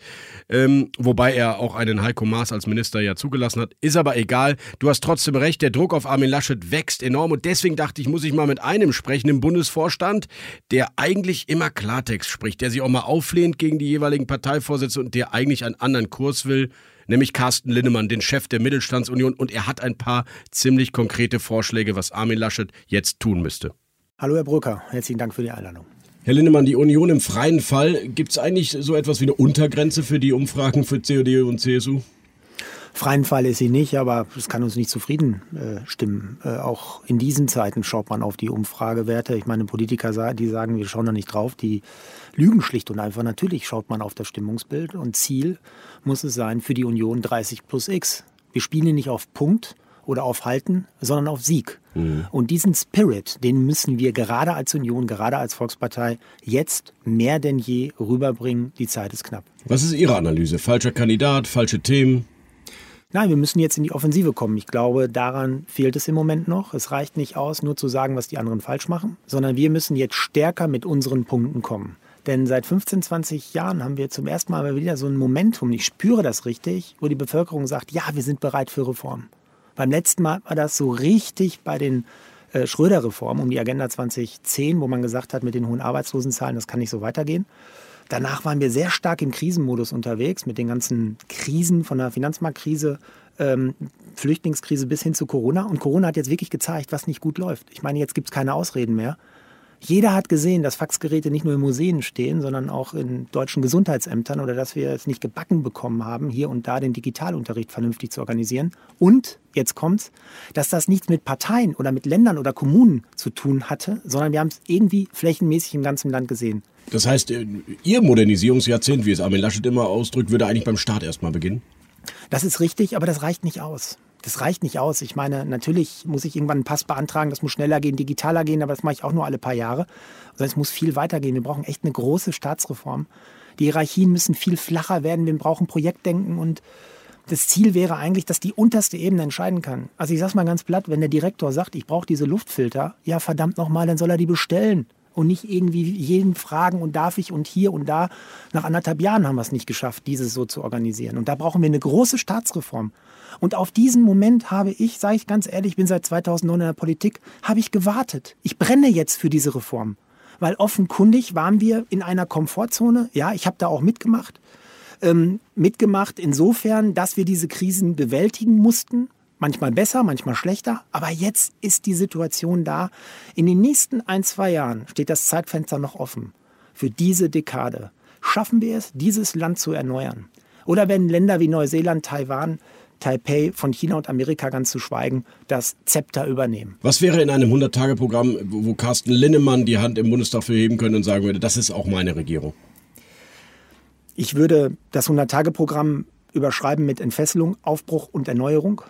Speaker 2: ähm, wobei er auch einen Heiko Maas als Minister ja zugelassen hat. Ist aber egal. Du hast trotzdem recht, der Druck auf Armin Laschet wächst enorm und deswegen dachte ich, muss ich mal mit einem sprechen im Bundesvorstand, der eigentlich immer Klartext spricht, der sich auch mal auflehnt gegen die jeweiligen Parteivorsitzenden und der eigentlich einen anderen Kurs will nämlich Carsten Linnemann, den Chef der Mittelstandsunion. Und er hat ein paar ziemlich konkrete Vorschläge, was Armin Laschet jetzt tun müsste.
Speaker 11: Hallo Herr Brücker, herzlichen Dank für die Einladung.
Speaker 2: Herr Linnemann, die Union im freien Fall, gibt es eigentlich so etwas wie eine Untergrenze für die Umfragen für COD und CSU?
Speaker 11: Freien Fall ist sie nicht, aber es kann uns nicht zufrieden äh, stimmen. Äh, auch in diesen Zeiten schaut man auf die Umfragewerte. Ich meine, Politiker, die sagen, wir schauen da nicht drauf, die lügen schlicht und einfach. Natürlich schaut man auf das Stimmungsbild und Ziel muss es sein für die Union 30 plus X. Wir spielen nicht auf Punkt oder auf Halten, sondern auf Sieg. Mhm. Und diesen Spirit, den müssen wir gerade als Union, gerade als Volkspartei jetzt mehr denn je rüberbringen. Die Zeit ist knapp.
Speaker 2: Was ist Ihre Analyse? Falscher Kandidat, falsche Themen?
Speaker 11: Nein, wir müssen jetzt in die Offensive kommen. Ich glaube, daran fehlt es im Moment noch. Es reicht nicht aus, nur zu sagen, was die anderen falsch machen, sondern wir müssen jetzt stärker mit unseren Punkten kommen. Denn seit 15, 20 Jahren haben wir zum ersten Mal wieder so ein Momentum, ich spüre das richtig, wo die Bevölkerung sagt, ja, wir sind bereit für Reform. Beim letzten Mal war das so richtig bei den äh, Schröder-Reformen um die Agenda 2010, wo man gesagt hat, mit den hohen Arbeitslosenzahlen, das kann nicht so weitergehen. Danach waren wir sehr stark im Krisenmodus unterwegs mit den ganzen Krisen von der Finanzmarktkrise ähm, Flüchtlingskrise bis hin zu Corona. Und Corona hat jetzt wirklich gezeigt, was nicht gut läuft. Ich meine, jetzt gibt es keine Ausreden mehr. Jeder hat gesehen, dass Faxgeräte nicht nur in Museen stehen, sondern auch in deutschen Gesundheitsämtern oder dass wir es nicht gebacken bekommen haben, hier und da den Digitalunterricht vernünftig zu organisieren. Und, jetzt kommt's, dass das nichts mit Parteien oder mit Ländern oder Kommunen zu tun hatte, sondern wir haben es irgendwie flächenmäßig im ganzen Land gesehen.
Speaker 2: Das heißt, äh, Ihr Modernisierungsjahrzehnt, wie es Armin Laschet immer ausdrückt, würde eigentlich beim Staat erstmal beginnen?
Speaker 11: Das ist richtig, aber das reicht nicht aus. Das reicht nicht aus. Ich meine, natürlich muss ich irgendwann einen Pass beantragen, das muss schneller gehen, digitaler gehen, aber das mache ich auch nur alle paar Jahre. Also es muss viel weitergehen. Wir brauchen echt eine große Staatsreform. Die Hierarchien müssen viel flacher werden. Wir brauchen Projektdenken und das Ziel wäre eigentlich, dass die unterste Ebene entscheiden kann. Also ich sage es mal ganz platt, wenn der Direktor sagt, ich brauche diese Luftfilter, ja verdammt nochmal, dann soll er die bestellen und nicht irgendwie jeden fragen und darf ich und hier und da. Nach anderthalb Jahren haben wir es nicht geschafft, dieses so zu organisieren. Und da brauchen wir eine große Staatsreform. Und auf diesen Moment habe ich, sage ich ganz ehrlich, ich bin seit 2009 in der Politik, habe ich gewartet. Ich brenne jetzt für diese Reform. Weil offenkundig waren wir in einer Komfortzone. Ja, ich habe da auch mitgemacht. Ähm, mitgemacht insofern, dass wir diese Krisen bewältigen mussten Manchmal besser, manchmal schlechter. Aber jetzt ist die Situation da. In den nächsten ein, zwei Jahren steht das Zeitfenster noch offen. Für diese Dekade. Schaffen wir es, dieses Land zu erneuern? Oder werden Länder wie Neuseeland, Taiwan, Taipei von China und Amerika ganz zu schweigen, das Zepter übernehmen.
Speaker 2: Was wäre in einem 100-Tage-Programm, wo Carsten Linnemann die Hand im Bundestag für heben könnte und sagen würde, das ist auch meine Regierung?
Speaker 11: Ich würde das 100-Tage-Programm überschreiben mit Entfesselung, Aufbruch und Erneuerung.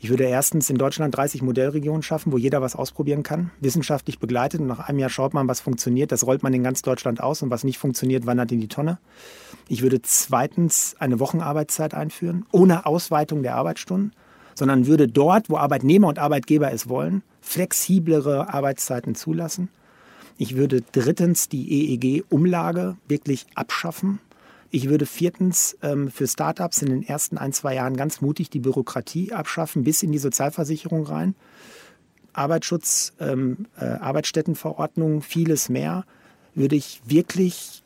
Speaker 11: Ich würde erstens in Deutschland 30 Modellregionen schaffen, wo jeder was ausprobieren kann, wissenschaftlich begleitet. Und nach einem Jahr schaut man, was funktioniert. Das rollt man in ganz Deutschland aus und was nicht funktioniert, wandert in die Tonne. Ich würde zweitens eine Wochenarbeitszeit einführen, ohne Ausweitung der Arbeitsstunden, sondern würde dort, wo Arbeitnehmer und Arbeitgeber es wollen, flexiblere Arbeitszeiten zulassen. Ich würde drittens die EEG-Umlage wirklich abschaffen ich würde viertens ähm, für Startups in den ersten ein, zwei Jahren ganz mutig die Bürokratie abschaffen, bis in die Sozialversicherung rein. Arbeitsschutz, ähm, äh, Arbeitsstättenverordnung, vieles mehr würde ich wirklich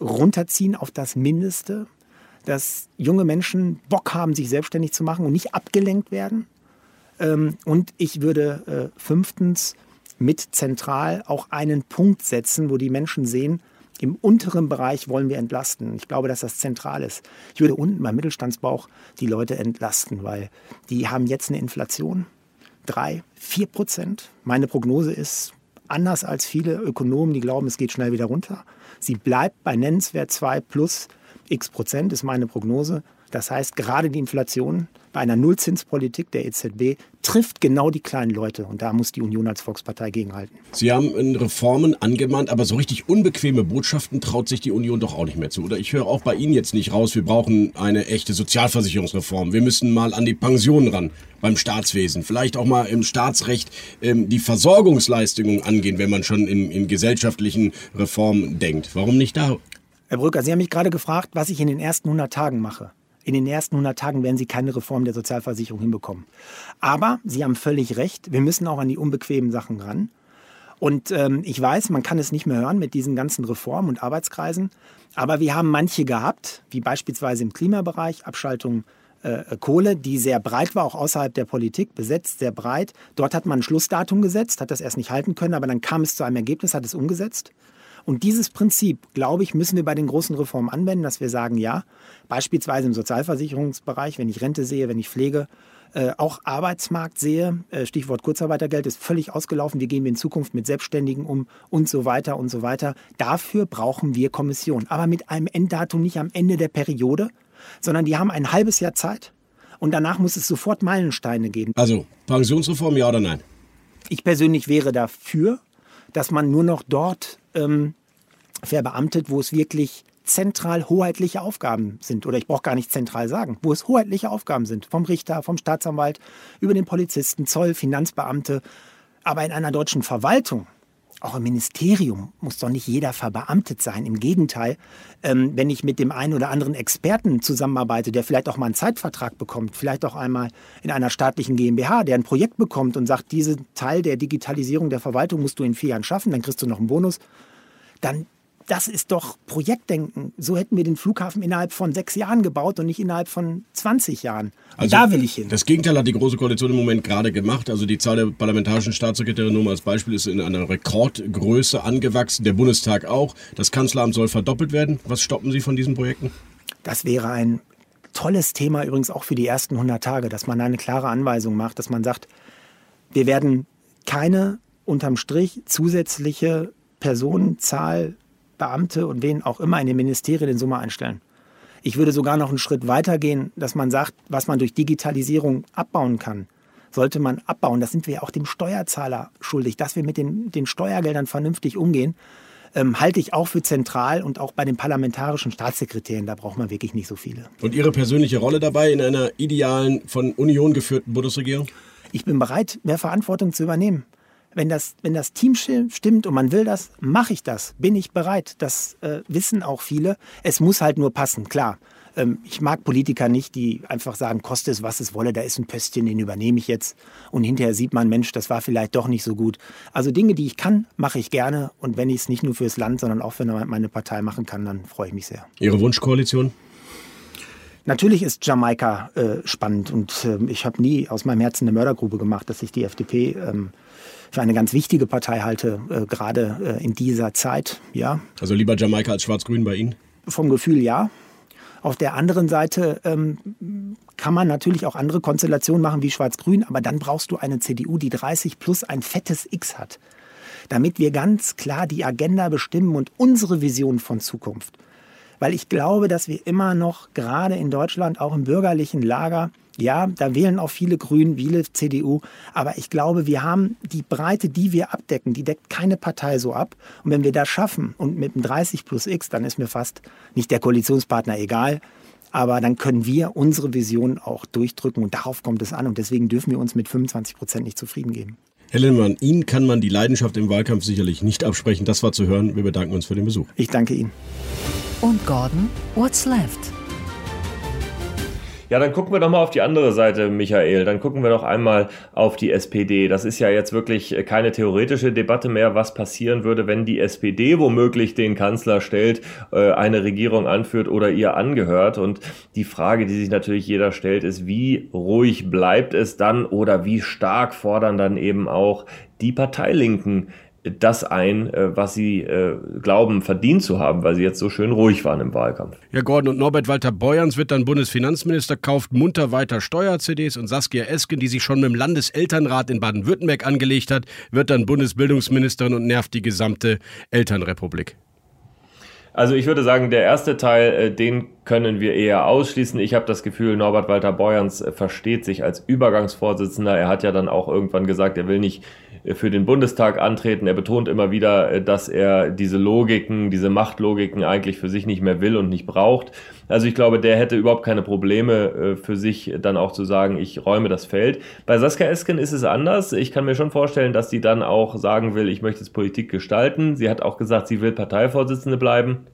Speaker 11: runterziehen auf das Mindeste, dass junge Menschen Bock haben, sich selbstständig zu machen und nicht abgelenkt werden. Ähm, und ich würde äh, fünftens mit zentral auch einen Punkt setzen, wo die Menschen sehen, im unteren Bereich wollen wir entlasten. Ich glaube, dass das zentral ist. Ich würde unten beim Mittelstandsbauch die Leute entlasten, weil die haben jetzt eine Inflation. Drei, vier Prozent. Meine Prognose ist, anders als viele Ökonomen, die glauben, es geht schnell wieder runter. Sie bleibt bei nennenswert zwei plus x Prozent, ist meine Prognose. Das heißt, gerade die Inflation bei einer Nullzinspolitik der EZB trifft genau die kleinen Leute. Und da muss die Union als Volkspartei gegenhalten.
Speaker 2: Sie haben Reformen angemahnt, aber so richtig unbequeme Botschaften traut sich die Union doch auch nicht mehr zu. Oder ich höre auch bei Ihnen jetzt nicht raus, wir brauchen eine echte Sozialversicherungsreform. Wir müssen mal an die Pensionen ran beim Staatswesen. Vielleicht auch mal im Staatsrecht ähm, die Versorgungsleistungen angehen, wenn man schon in, in gesellschaftlichen Reformen denkt. Warum nicht da?
Speaker 11: Herr Brücker, Sie haben mich gerade gefragt, was ich in den ersten 100 Tagen mache. In den ersten 100 Tagen werden Sie keine Reform der Sozialversicherung hinbekommen. Aber Sie haben völlig recht, wir müssen auch an die unbequemen Sachen ran. Und ähm, ich weiß, man kann es nicht mehr hören mit diesen ganzen Reformen und Arbeitskreisen. Aber wir haben manche gehabt, wie beispielsweise im Klimabereich, Abschaltung äh, Kohle, die sehr breit war, auch außerhalb der Politik, besetzt, sehr breit. Dort hat man ein Schlussdatum gesetzt, hat das erst nicht halten können, aber dann kam es zu einem Ergebnis, hat es umgesetzt. Und dieses Prinzip, glaube ich, müssen wir bei den großen Reformen anwenden, dass wir sagen, ja, beispielsweise im Sozialversicherungsbereich, wenn ich Rente sehe, wenn ich Pflege, äh, auch Arbeitsmarkt sehe, äh, Stichwort Kurzarbeitergeld ist völlig ausgelaufen, wie gehen wir in Zukunft mit Selbstständigen um und so weiter und so weiter. Dafür brauchen wir Kommission, aber mit einem Enddatum nicht am Ende der Periode, sondern die haben ein halbes Jahr Zeit und danach muss es sofort Meilensteine geben.
Speaker 2: Also Pensionsreform, ja oder nein?
Speaker 11: Ich persönlich wäre dafür, dass man nur noch dort ähm, verbeamtet, wo es wirklich zentral hoheitliche Aufgaben sind. Oder ich brauche gar nicht zentral sagen, wo es hoheitliche Aufgaben sind. Vom Richter, vom Staatsanwalt, über den Polizisten, Zoll, Finanzbeamte. Aber in einer deutschen Verwaltung, auch im Ministerium, muss doch nicht jeder verbeamtet sein. Im Gegenteil, ähm, wenn ich mit dem einen oder anderen Experten zusammenarbeite, der vielleicht auch mal einen Zeitvertrag bekommt, vielleicht auch einmal in einer staatlichen GmbH, der ein Projekt bekommt und sagt, diesen Teil der Digitalisierung der Verwaltung musst du in vier Jahren schaffen, dann kriegst du noch einen Bonus dann das ist doch Projektdenken. So hätten wir den Flughafen innerhalb von sechs Jahren gebaut und nicht innerhalb von 20 Jahren. Und also da will ich hin.
Speaker 2: Das Gegenteil hat die Große Koalition im Moment gerade gemacht. Also die Zahl der parlamentarischen Staatssekretäre nur mal als Beispiel ist in einer Rekordgröße angewachsen. Der Bundestag auch. Das Kanzleramt soll verdoppelt werden. Was stoppen Sie von diesen Projekten?
Speaker 11: Das wäre ein tolles Thema übrigens auch für die ersten 100 Tage, dass man eine klare Anweisung macht, dass man sagt, wir werden keine unterm Strich zusätzliche Personenzahl, Beamte und wen auch immer in den Ministerien in Summe einstellen. Ich würde sogar noch einen Schritt weiter gehen, dass man sagt, was man durch Digitalisierung abbauen kann, sollte man abbauen. Das sind wir auch dem Steuerzahler schuldig, dass wir mit den, den Steuergeldern vernünftig umgehen. Ähm, halte ich auch für zentral und auch bei den parlamentarischen Staatssekretären, da braucht man wirklich nicht so viele.
Speaker 2: Und Ihre persönliche Rolle dabei in einer idealen, von Union geführten Bundesregierung?
Speaker 11: Ich bin bereit, mehr Verantwortung zu übernehmen wenn das, wenn das Team stimmt und man will das, mache ich das, bin ich bereit. Das äh, wissen auch viele. Es muss halt nur passen, klar. Ähm, ich mag Politiker nicht, die einfach sagen, koste es, was es wolle, da ist ein Pöstchen, den übernehme ich jetzt. Und hinterher sieht man, Mensch, das war vielleicht doch nicht so gut. Also Dinge, die ich kann, mache ich gerne. Und wenn ich es nicht nur fürs Land, sondern auch für meine Partei machen kann, dann freue ich mich sehr.
Speaker 2: Ihre Wunschkoalition?
Speaker 11: Natürlich ist Jamaika äh, spannend und äh, ich habe nie aus meinem Herzen eine Mördergrube gemacht, dass ich die FDP ähm, für eine ganz wichtige Partei halte, äh, gerade äh, in dieser Zeit. Ja.
Speaker 2: Also lieber Jamaika als Schwarz-Grün bei Ihnen?
Speaker 11: Vom Gefühl ja. Auf der anderen Seite ähm, kann man natürlich auch andere Konstellationen machen wie Schwarz-Grün, aber dann brauchst du eine CDU, die 30 plus ein fettes X hat, damit wir ganz klar die Agenda bestimmen und unsere Vision von Zukunft. Weil ich glaube, dass wir immer noch gerade in Deutschland, auch im bürgerlichen Lager, ja, da wählen auch viele Grünen, viele CDU. Aber ich glaube, wir haben die Breite, die wir abdecken, die deckt keine Partei so ab. Und wenn wir das schaffen und mit einem 30 plus X, dann ist mir fast nicht der Koalitionspartner egal. Aber dann können wir unsere Vision auch durchdrücken und darauf kommt es an. Und deswegen dürfen wir uns mit 25 Prozent nicht zufrieden geben.
Speaker 2: Herr Lindemann, Ihnen kann man die Leidenschaft im Wahlkampf sicherlich nicht absprechen. Das war zu hören. Wir bedanken uns für den Besuch.
Speaker 11: Ich danke Ihnen.
Speaker 1: Und Gordon, what's left?
Speaker 3: Ja, dann gucken wir doch mal auf die andere Seite, Michael. Dann gucken wir doch einmal auf die SPD. Das ist ja jetzt wirklich keine theoretische Debatte mehr, was passieren würde, wenn die SPD womöglich den Kanzler stellt, äh, eine Regierung anführt oder ihr angehört. Und die Frage, die sich natürlich jeder stellt, ist, wie ruhig bleibt es dann oder wie stark fordern dann eben auch die Parteilinken das ein, äh, was sie äh, glauben, verdient zu haben, weil sie jetzt so schön ruhig waren im Wahlkampf.
Speaker 2: Ja, Gordon und Norbert Walter Beuerns wird dann Bundesfinanzminister, kauft munter weiter Steuer-CDs und Saskia Esken, die sich schon mit dem Landeselternrat in Baden-Württemberg angelegt hat, wird dann Bundesbildungsministerin und nervt die gesamte Elternrepublik.
Speaker 3: Also ich würde sagen, der erste Teil, äh, den können wir eher ausschließen. Ich habe das Gefühl, Norbert Walter Beuerns versteht sich als Übergangsvorsitzender. Er hat ja dann auch irgendwann gesagt, er will nicht für den Bundestag antreten. Er betont immer wieder, äh, dass er diese Logiken, diese Machtlogiken eigentlich für sich nicht mehr will und nicht braucht. Also ich glaube, der hätte überhaupt keine Probleme äh, für sich dann auch zu sagen, ich räume das Feld. Bei Saskia Esken ist es anders. Ich kann mir schon vorstellen, dass sie dann auch sagen will, ich möchte jetzt Politik gestalten. Sie hat auch gesagt, sie will Parteivorsitzende bleiben.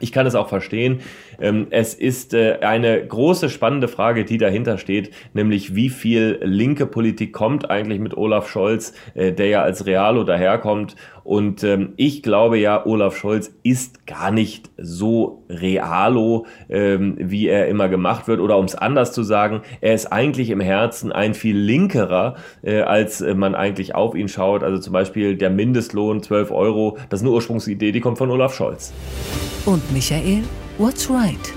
Speaker 3: Ich kann es auch verstehen. Ähm, es ist äh, eine große spannende Frage, die dahinter steht, nämlich wie viel linke Politik kommt eigentlich mit Olaf Scholz, äh, der ja als Realo daherkommt. Und ähm, ich glaube ja, Olaf Scholz ist gar nicht so Realo, ähm, wie er immer gemacht wird. Oder um es anders zu sagen, er ist eigentlich im Herzen ein viel linkerer, äh, als man eigentlich auf ihn schaut. Also zum Beispiel der Mindestlohn 12 Euro, das ist eine Ursprungsidee, die kommt von Olaf Scholz.
Speaker 1: Und Michael, what's right?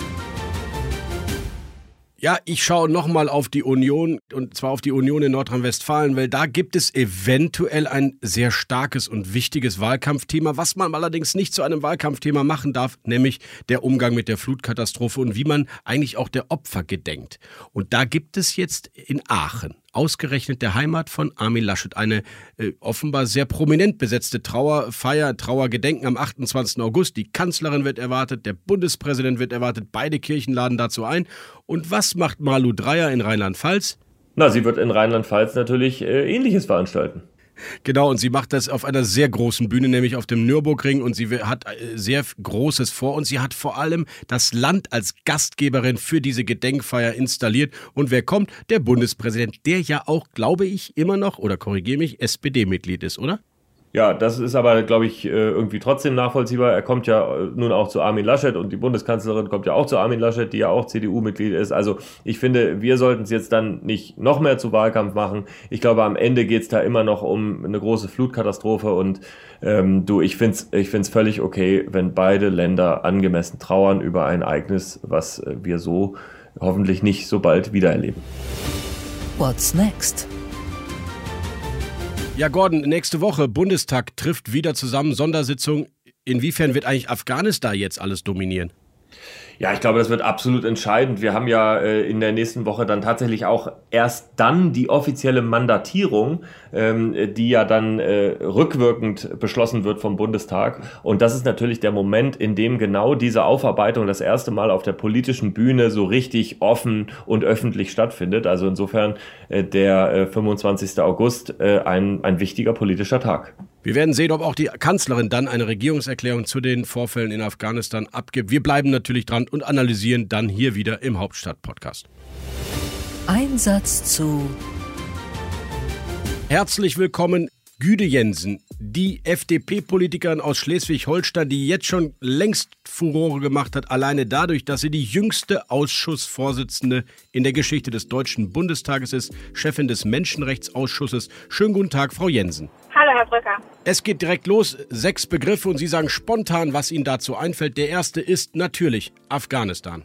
Speaker 2: Ja, ich schaue nochmal auf die Union und zwar auf die Union in Nordrhein-Westfalen, weil da gibt es eventuell ein sehr starkes und wichtiges Wahlkampfthema, was man allerdings nicht zu einem Wahlkampfthema machen darf, nämlich der Umgang mit der Flutkatastrophe und wie man eigentlich auch der Opfer gedenkt. Und da gibt es jetzt in Aachen ausgerechnet der Heimat von Armin Laschet. Eine äh, offenbar sehr prominent besetzte Trauerfeier, Trauergedenken am 28. August. Die Kanzlerin wird erwartet, der Bundespräsident wird erwartet, beide Kirchen laden dazu ein. Und was macht Malu Dreyer in Rheinland-Pfalz?
Speaker 3: Na, sie wird in Rheinland-Pfalz natürlich äh, Ähnliches veranstalten.
Speaker 2: Genau, und sie macht das auf einer sehr großen Bühne, nämlich auf dem Nürburgring. Und sie hat äh, sehr Großes vor. Und sie hat vor allem das Land als Gastgeberin für diese Gedenkfeier installiert. Und wer kommt? Der Bundespräsident, der ja auch, glaube ich, immer noch, oder korrigiere mich, SPD-Mitglied ist, oder?
Speaker 3: Ja, das ist aber, glaube ich, äh, irgendwie trotzdem nachvollziehbar. Er kommt ja äh, nun auch zu Armin Laschet und die Bundeskanzlerin kommt ja auch zu Armin Laschet, die ja auch CDU-Mitglied ist. Also ich finde, wir sollten es jetzt dann nicht noch mehr zu Wahlkampf machen. Ich glaube, am Ende geht es da immer noch um eine große Flutkatastrophe und ähm, du, ich finde es ich find's völlig okay, wenn beide Länder angemessen trauern über ein Ereignis, was äh, wir so hoffentlich nicht so bald wiedererleben.
Speaker 1: What's next?
Speaker 2: Ja, Gordon, nächste Woche Bundestag trifft wieder zusammen, Sondersitzung. Inwiefern wird eigentlich Afghanistan jetzt alles dominieren?
Speaker 3: Ja, ich glaube, das wird absolut entscheidend. Wir haben ja äh, in der nächsten Woche dann tatsächlich auch erst dann die offizielle Mandatierung, ähm, die ja dann äh, rückwirkend beschlossen wird vom Bundestag. Und das ist natürlich der Moment, in dem genau diese Aufarbeitung das erste Mal auf der politischen Bühne so richtig offen und öffentlich stattfindet. Also insofern äh, der äh, 25. August äh, ein, ein wichtiger politischer Tag.
Speaker 2: Wir werden sehen, ob auch die Kanzlerin dann eine Regierungserklärung zu den Vorfällen in Afghanistan abgibt. Wir bleiben natürlich dran und analysieren dann hier wieder im Hauptstadt-Podcast.
Speaker 1: Einsatz zu.
Speaker 2: Herzlich willkommen, Güde Jensen, die FDP-Politikerin aus Schleswig-Holstein, die jetzt schon längst Furore gemacht hat, alleine dadurch, dass sie die jüngste Ausschussvorsitzende in der Geschichte des Deutschen Bundestages ist, Chefin des Menschenrechtsausschusses. Schönen guten Tag, Frau Jensen.
Speaker 12: Brücker.
Speaker 2: Es geht direkt los. Sechs Begriffe und Sie sagen spontan, was Ihnen dazu einfällt. Der erste ist natürlich Afghanistan.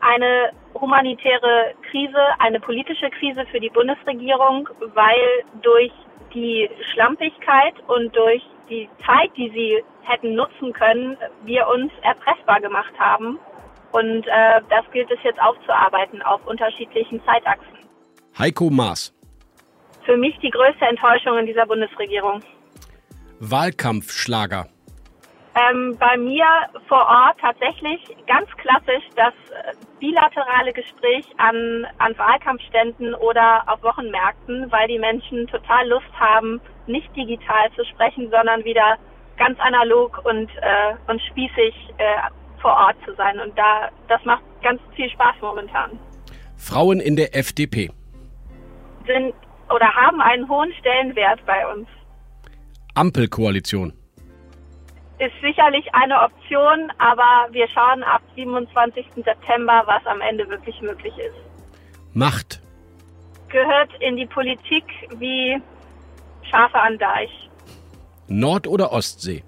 Speaker 12: Eine humanitäre Krise, eine politische Krise für die Bundesregierung, weil durch die Schlampigkeit und durch die Zeit, die sie hätten nutzen können, wir uns erpressbar gemacht haben. Und äh, das gilt es jetzt aufzuarbeiten auf unterschiedlichen Zeitachsen.
Speaker 2: Heiko Maas.
Speaker 12: Für mich die größte Enttäuschung in dieser Bundesregierung.
Speaker 2: Wahlkampfschlager.
Speaker 12: Ähm, bei mir vor Ort tatsächlich ganz klassisch das äh, bilaterale Gespräch an, an Wahlkampfständen oder auf Wochenmärkten, weil die Menschen total Lust haben, nicht digital zu sprechen, sondern wieder ganz analog und, äh, und spießig äh, vor Ort zu sein. Und da, das macht ganz viel Spaß momentan.
Speaker 2: Frauen in der FDP.
Speaker 12: Sind oder haben einen hohen Stellenwert bei uns.
Speaker 2: Ampelkoalition.
Speaker 12: Ist sicherlich eine Option, aber wir schauen ab 27. September, was am Ende wirklich möglich ist.
Speaker 2: Macht.
Speaker 12: Gehört in die Politik wie Schafe an Deich.
Speaker 2: Nord- oder Ostsee?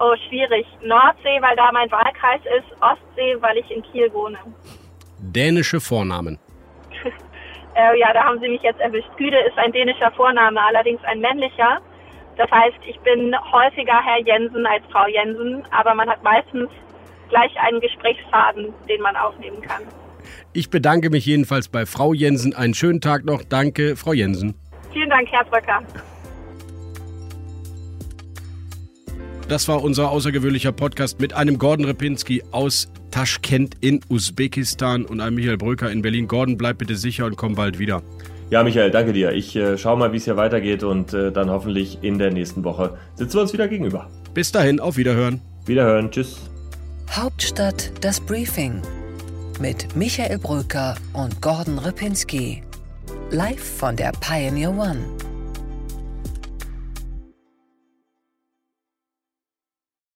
Speaker 12: Oh, schwierig. Nordsee, weil da mein Wahlkreis ist. Ostsee, weil ich in Kiel wohne.
Speaker 2: Dänische Vornamen.
Speaker 12: Äh, ja, da haben Sie mich jetzt erwischt. Güde ist ein dänischer Vorname, allerdings ein männlicher. Das heißt, ich bin häufiger Herr Jensen als Frau Jensen, aber man hat meistens gleich einen Gesprächsfaden, den man aufnehmen kann.
Speaker 2: Ich bedanke mich jedenfalls bei Frau Jensen. Einen schönen Tag noch. Danke, Frau Jensen.
Speaker 12: Vielen Dank, Herr Bröcker.
Speaker 2: Das war unser außergewöhnlicher Podcast mit einem Gordon Repinski aus Taschkent in Usbekistan und einem Michael Bröker in Berlin. Gordon, bleib bitte sicher und komm bald wieder.
Speaker 3: Ja, Michael, danke dir. Ich äh, schaue mal, wie es hier weitergeht und äh, dann hoffentlich in der nächsten Woche sitzen wir uns wieder gegenüber.
Speaker 2: Bis dahin, auf Wiederhören.
Speaker 3: Wiederhören, tschüss.
Speaker 1: Hauptstadt das Briefing mit Michael Bröker und Gordon Ripinski. Live von der Pioneer One.